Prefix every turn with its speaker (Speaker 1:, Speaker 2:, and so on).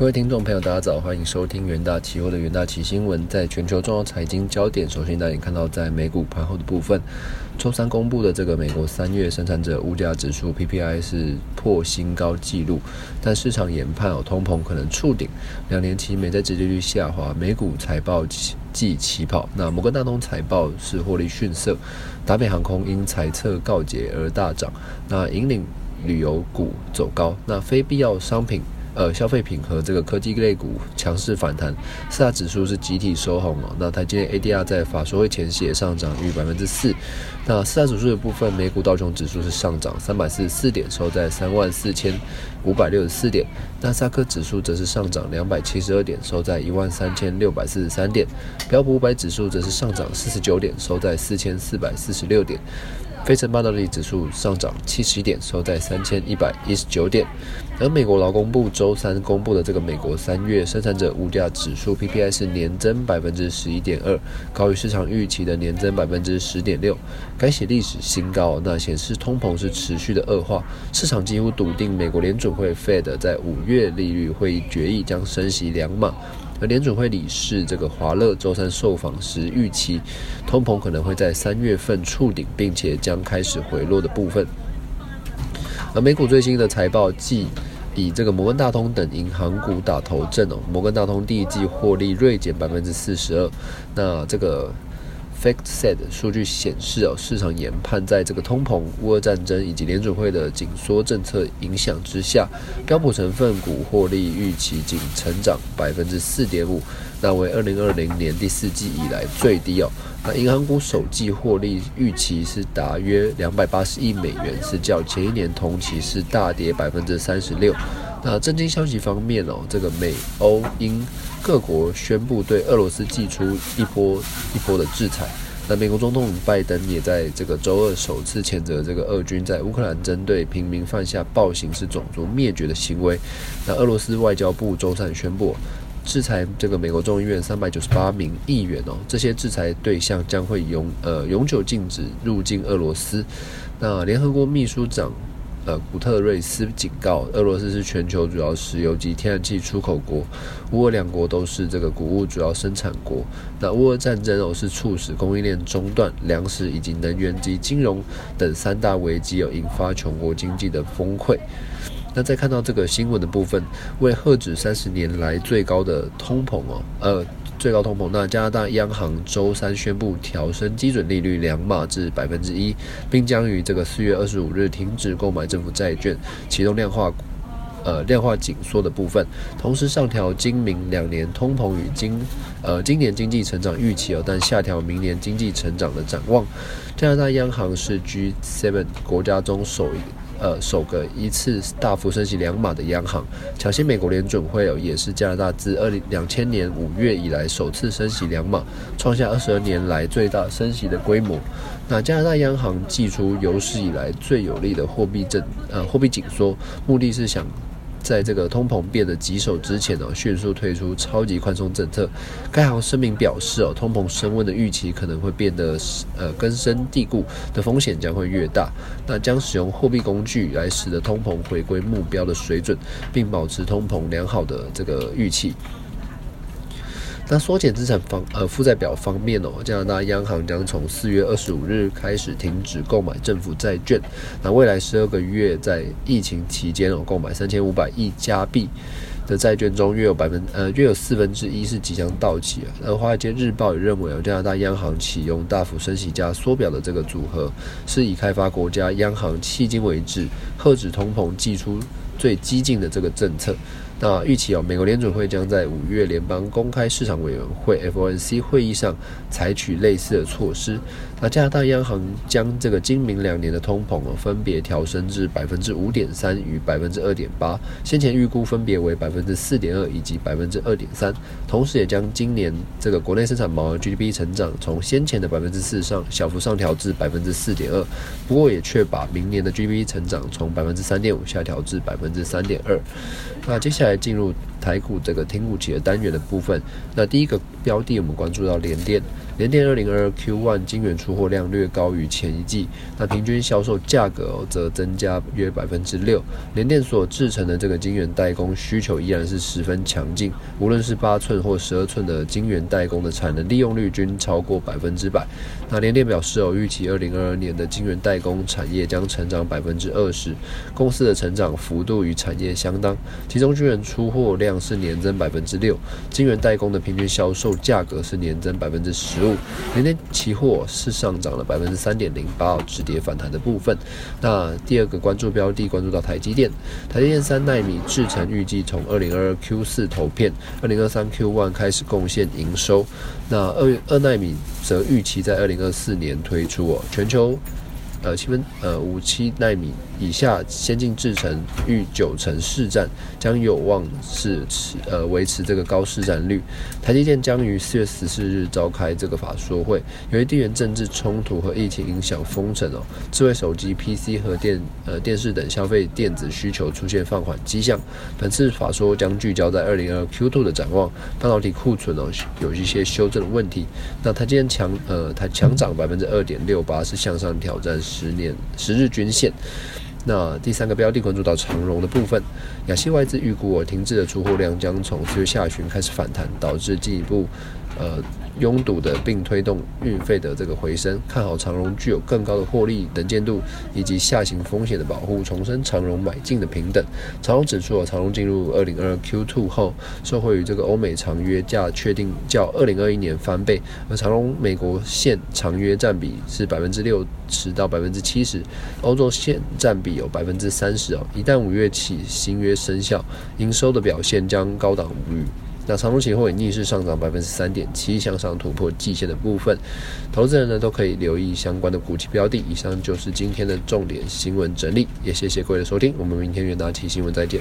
Speaker 1: 各位听众朋友，大家早，欢迎收听元大期货的元大期新闻。在全球重要财经焦点，首先带你看到在美股盘后的部分，周三公布的这个美国三月生产者物价指数 PPI 是破新高纪录，但市场研判哦，通膨可能触顶，两年期美债直利率下滑，美股财报季起跑。那摩根大通财报是获利逊色，达美航空因财测告捷而大涨，那引领旅游股走高，那非必要商品。呃，消费品和这个科技类股强势反弹，四大指数是集体收红哦。那台积电 ADR 在法说会前夕也上涨逾百分之四。那四大指数的部分，美股道琼指数是上涨三百四十四点，收在三万四千五百六十四点。纳斯克指数则是上涨两百七十二点，收在一万三千六百四十三点。标普五百指数则是上涨四十九点，收在四千四百四十六点。非成半导体指数上涨七十点，收在三千一百一十九点。而美国劳工部周三公布的这个美国三月生产者物价指数 PPI 是年增百分之十一点二，高于市场预期的年增百分之十点六，改写历史新高。那显示通膨是持续的恶化，市场几乎笃定美国联准会 Fed 在五月利率会议决议将升息两码。而联准会理事这个华勒周三受访时预期，通膨可能会在三月份触顶，并且将开始回落的部分。而美股最新的财报季以这个摩根大通等银行股打头阵哦，摩根大通第一季获利锐减百分之四十二，那这个。FactSet 数据显示，哦，市场研判在这个通膨、乌俄战争以及联准会的紧缩政策影响之下，标普成分股获利预期仅成长百分之四点五，那为二零二零年第四季以来最低哦。那银行股首季获利预期是大约两百八十亿美元，是较前一年同期是大跌百分之三十六。那震惊消息方面哦，这个美欧英各国宣布对俄罗斯寄出一波一波的制裁。那美国总统拜登也在这个周二首次谴责这个俄军在乌克兰针对平民犯下暴行是种族灭绝的行为。那俄罗斯外交部周三宣布制裁这个美国众议院三百九十八名议员哦，这些制裁对象将会永呃永久禁止入境俄罗斯。那联合国秘书长。呃，古特瑞斯警告，俄罗斯是全球主要石油及天然气出口国，乌俄两国都是这个谷物主要生产国。那乌俄战争哦，是促使供应链中断，粮食以及能源及金融等三大危机，有引发穷国经济的崩溃。那再看到这个新闻的部分，为遏止三十年来最高的通膨哦，呃。最高通膨，那加拿大央行周三宣布调升基准利率两码至百分之一，并将于这个四月二十五日停止购买政府债券，启动量化，呃量化紧缩的部分，同时上调今明两年通膨与今，呃今年经济成长预期哦，但下调明年经济成长的展望。加拿大央行是 G7 国家中首一。呃，首个一次大幅升息两码的央行，抢先美国联准会哦，也是加拿大自二零两千年五月以来首次升息两码，创下二十二年来最大升息的规模。那加拿大央行祭出有史以来最有力的货币政呃货币紧缩，目的是想。在这个通膨变得棘手之前呢，迅速推出超级宽松政策。该行声明表示哦，通膨升温的预期可能会变得呃根深蒂固，的风险将会越大。那将使用货币工具来使得通膨回归目标的水准，并保持通膨良好的这个预期。那缩减资产方呃负债表方面哦，加拿大央行将从四月二十五日开始停止购买政府债券。那未来十二个月在疫情期间哦，购买三千五百亿加币的债券中，约有百分呃约有四分之一是即将到期啊。而华尔街日报也认为哦，加拿大央行启用大幅升息加缩表的这个组合，是以开发国家央行迄今为止遏止通膨寄出最激进的这个政策。那预期哦，美国联准会将在五月联邦公开市场委员会 （FOMC） 会议上采取类似的措施。那加拿大央行将这个今明两年的通膨哦，分别调升至百分之五点三与百分之二点八，先前预估分别为百分之四点二以及百分之二点三。同时，也将今年这个国内生产毛额 GDP 成长从先前的百分之四上小幅上调至百分之四点二。不过，也确把明年的 GDP 成长从百分之三点五下调至百分之三点二。那接下来进入台股这个听股企的单元的部分。那第一个标的，我们关注到联电。联电二零二二 Q one 晶圆出货量略高于前一季，那平均销售价格则增加约百分之六。联电所制成的这个晶圆代工需求依然是十分强劲，无论是八寸或十二寸的晶圆代工的产能利用率均超过百分之百。那联电表示哦，预期二零二二年的晶圆代工产业将成长百分之二十，公司的成长幅度与产业相当。其中晶圆出货量是年增百分之六，晶圆代工的平均销售价格是年增百分之十。明天期货是上涨了百分之三点零八，止跌反弹的部分。那第二个关注标的，关注到台积电，台积电三纳米制程预计从二零二二 Q 四投片，二零二三 Q one 开始贡献营收。那二二纳米则预期在二零二四年推出哦，全球。呃，七分呃五七纳米以下先进制程逾九成市占，将有望是持呃维持这个高市占率。台积电将于四月十四日召开这个法说会，由于地缘政治冲突和疫情影响封城哦，智慧手机、PC 和电呃电视等消费电子需求出现放缓迹象。本次法说将聚焦在二零二 Q two 的展望，半导体库存哦有一些修正的问题。那台积电强呃它强涨百分之二点六八，是向上挑战。十年十日均线，那第三个标的关注到长荣的部分，亚细外资预估我停滞的出货量将从四月下旬开始反弹，导致进一步呃。拥堵的，并推动运费的这个回升，看好长荣具有更高的获利能见度以及下行风险的保护，重申长荣买进的平等。长荣指出，长荣进入二零二 Q two 后，受惠于这个欧美长约价确定较二零二一年翻倍，而长荣美国线长约占比是百分之六十到百分之七十，欧洲线占比有百分之三十哦。一旦五月起新约生效，营收的表现将高档无虞。那长荣期货也逆势上涨百分之三点七，向上突破季线的部分，投资人呢都可以留意相关的股期标的。以上就是今天的重点新闻整理，也谢谢各位的收听，我们明天元达期新闻再见。